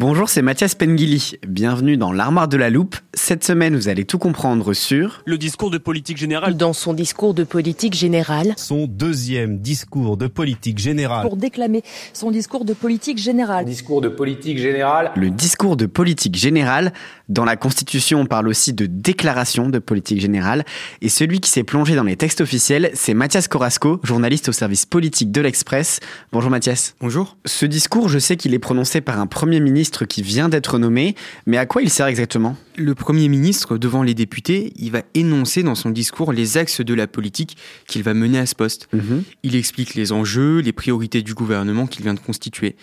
Bonjour, c'est Mathias Pengili. Bienvenue dans l'armoire de la loupe. Cette semaine, vous allez tout comprendre sur le discours de politique générale. Dans son discours de politique générale. Son deuxième discours de politique générale. Pour déclamer son discours de politique générale. Discours de politique générale. Le discours de politique générale. Dans la Constitution, on parle aussi de déclaration de politique générale. Et celui qui s'est plongé dans les textes officiels, c'est Mathias Corasco, journaliste au service politique de l'Express. Bonjour Mathias. Bonjour. Ce discours, je sais qu'il est prononcé par un Premier ministre qui vient d'être nommé, mais à quoi il sert exactement? Le Premier ministre, devant les députés, il va énoncer dans son discours les axes de la politique qu'il va mener à ce poste. Mhm. Il explique les enjeux, les priorités du gouvernement qu'il vient de constituer.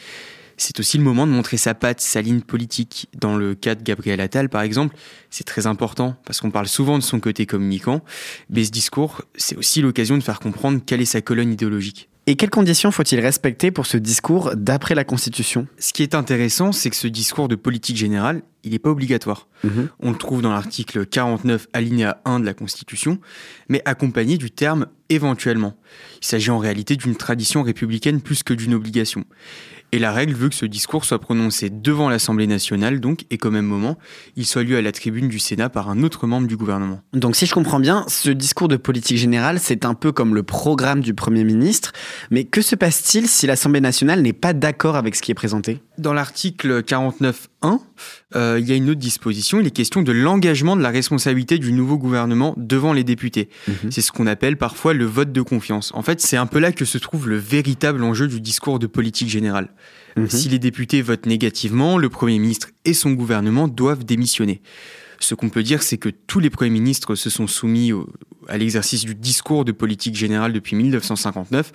C'est aussi le moment de montrer sa patte, sa ligne politique. Dans le cas de Gabriel Attal, par exemple, c'est très important parce qu'on parle souvent de son côté communicant, mais ce discours, c'est aussi l'occasion de faire comprendre quelle est sa colonne idéologique. Et quelles conditions faut-il respecter pour ce discours d'après la Constitution? Ce qui est intéressant, c'est que ce discours de politique générale, il n'est pas obligatoire. Mhm. On le trouve dans l'article 49 alinéa 1 de la Constitution, mais accompagné du terme éventuellement. Il s'agit en réalité d'une tradition républicaine plus que d'une obligation. Et la règle veut que ce discours soit prononcé devant l'Assemblée nationale, donc, et qu'au même moment, il soit lu à la tribune du Sénat par un autre membre du gouvernement. Donc si je comprends bien, ce discours de politique générale, c'est un peu comme le programme du Premier ministre, mais que se passe-t-il si l'Assemblée nationale n'est pas d'accord avec ce qui est présenté? Dans l'article 49.1, euh, il y a une autre disposition, il est question de l'engagement de la responsabilité du nouveau gouvernement devant les députés. Mhm. C'est ce qu'on appelle parfois le vote de confiance. En fait, c'est un peu là que se trouve le véritable enjeu du discours de politique générale. Mhm. Si les députés votent négativement, le Premier ministre et son gouvernement doivent démissionner. Ce qu'on peut dire, c'est que tous les premiers ministres se sont soumis au- à l'exercice du discours de politique générale depuis 1959.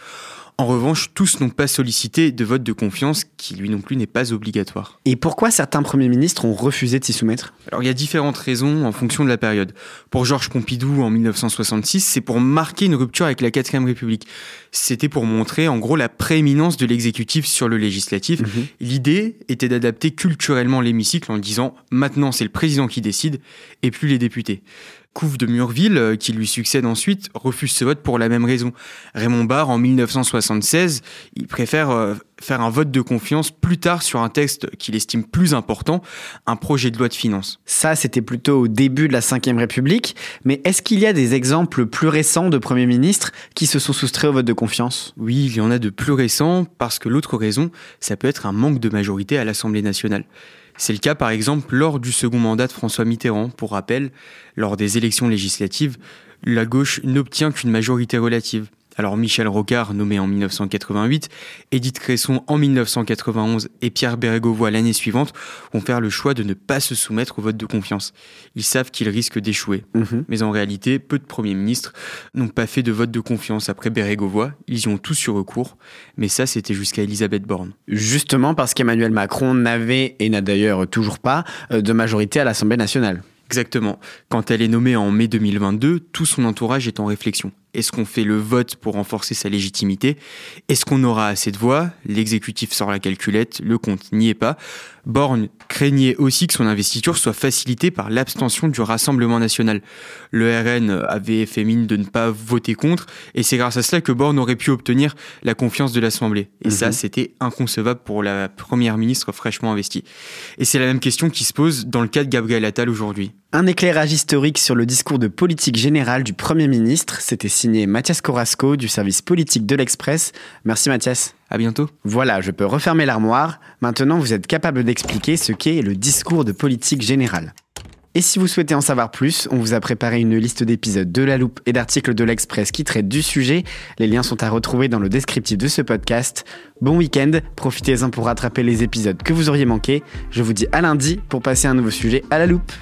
En revanche, tous n'ont pas sollicité de vote de confiance qui, lui non plus, n'est pas obligatoire. Et pourquoi certains premiers ministres ont refusé de s'y soumettre? Alors il y a différentes raisons en fonction de la période. Pour Georges Pompidou en 1966, c'est pour marquer une rupture avec la 4ème République. C'était pour montrer en gros la prééminence de l'exécutif sur le législatif. Mhm. L'idée était d'adapter culturellement l'hémicycle en disant maintenant c'est le président qui décide et plus les députés. Couve de Murville, euh, qui lui succède ensuite, refuse ce vote pour la même raison. Raymond Barre, en 1976, il préfère euh, faire un vote de confiance plus tard sur un texte qu'il estime plus important, un projet de loi de finances. Ça, c'était plutôt au début de la Ve République, mais est-ce qu'il y a des exemples plus récents de premiers ministres qui se sont soustraits au vote de confiance? Oui, il y en a de plus récents, parce que l'autre raison, ça peut être un manque de majorité à l'Assemblée nationale. C'est le cas par exemple lors du second mandat de François Mitterrand. Pour rappel, lors des élections législatives, la gauche n'obtient qu'une majorité relative. Alors Michel Rocard, nommé en 1988, Édith Cresson en 1991 et Pierre Bérégovoy l'année suivante vont faire le choix de ne pas se soumettre au vote de confiance. Ils savent qu'ils risquent d'échouer. Mhm. Mais en réalité, peu de premiers ministres n'ont pas fait de vote de confiance après Bérégovoy. Ils y ont tous eu recours. Mais ça, c'était jusqu'à Elisabeth Borne. Justement parce qu'Emmanuel Macron n'avait, et n'a d'ailleurs toujours pas, euh, de majorité à l'Assemblée nationale. Exactement. Quand elle est nommée en mai 2022, tout son entourage est en réflexion. Est-ce qu'on fait le vote pour renforcer sa légitimité? Est-ce qu'on aura assez de voix? L'exécutif sort la calculette, le compte n'y est pas. Borne craignait aussi que son investiture soit facilitée par l'abstention du Rassemblement national. Le RN avait fait mine de ne pas voter contre, et c'est grâce à cela que Borne aurait pu obtenir la confiance de l'Assemblée. Et ça, Mhm. c'était inconcevable pour la première ministre fraîchement investie. Et c'est la même question qui se pose dans le cas de Gabriel Attal aujourd'hui. Un éclairage historique sur le discours de politique générale du Premier ministre, c'était signé Mathias Corasco du service politique de l'Express. Merci Mathias. À bientôt. Voilà, je peux refermer l'armoire. Maintenant, vous êtes capable d'expliquer ce qu'est le discours de politique générale. Et si vous souhaitez en savoir plus, on vous a préparé une liste d'épisodes de La Loupe et d'articles de l'Express qui traitent du sujet. Les liens sont à retrouver dans le descriptif de ce podcast. Bon week-end, profitez-en pour rattraper les épisodes que vous auriez manqués. Je vous dis à lundi pour passer un nouveau sujet à La Loupe.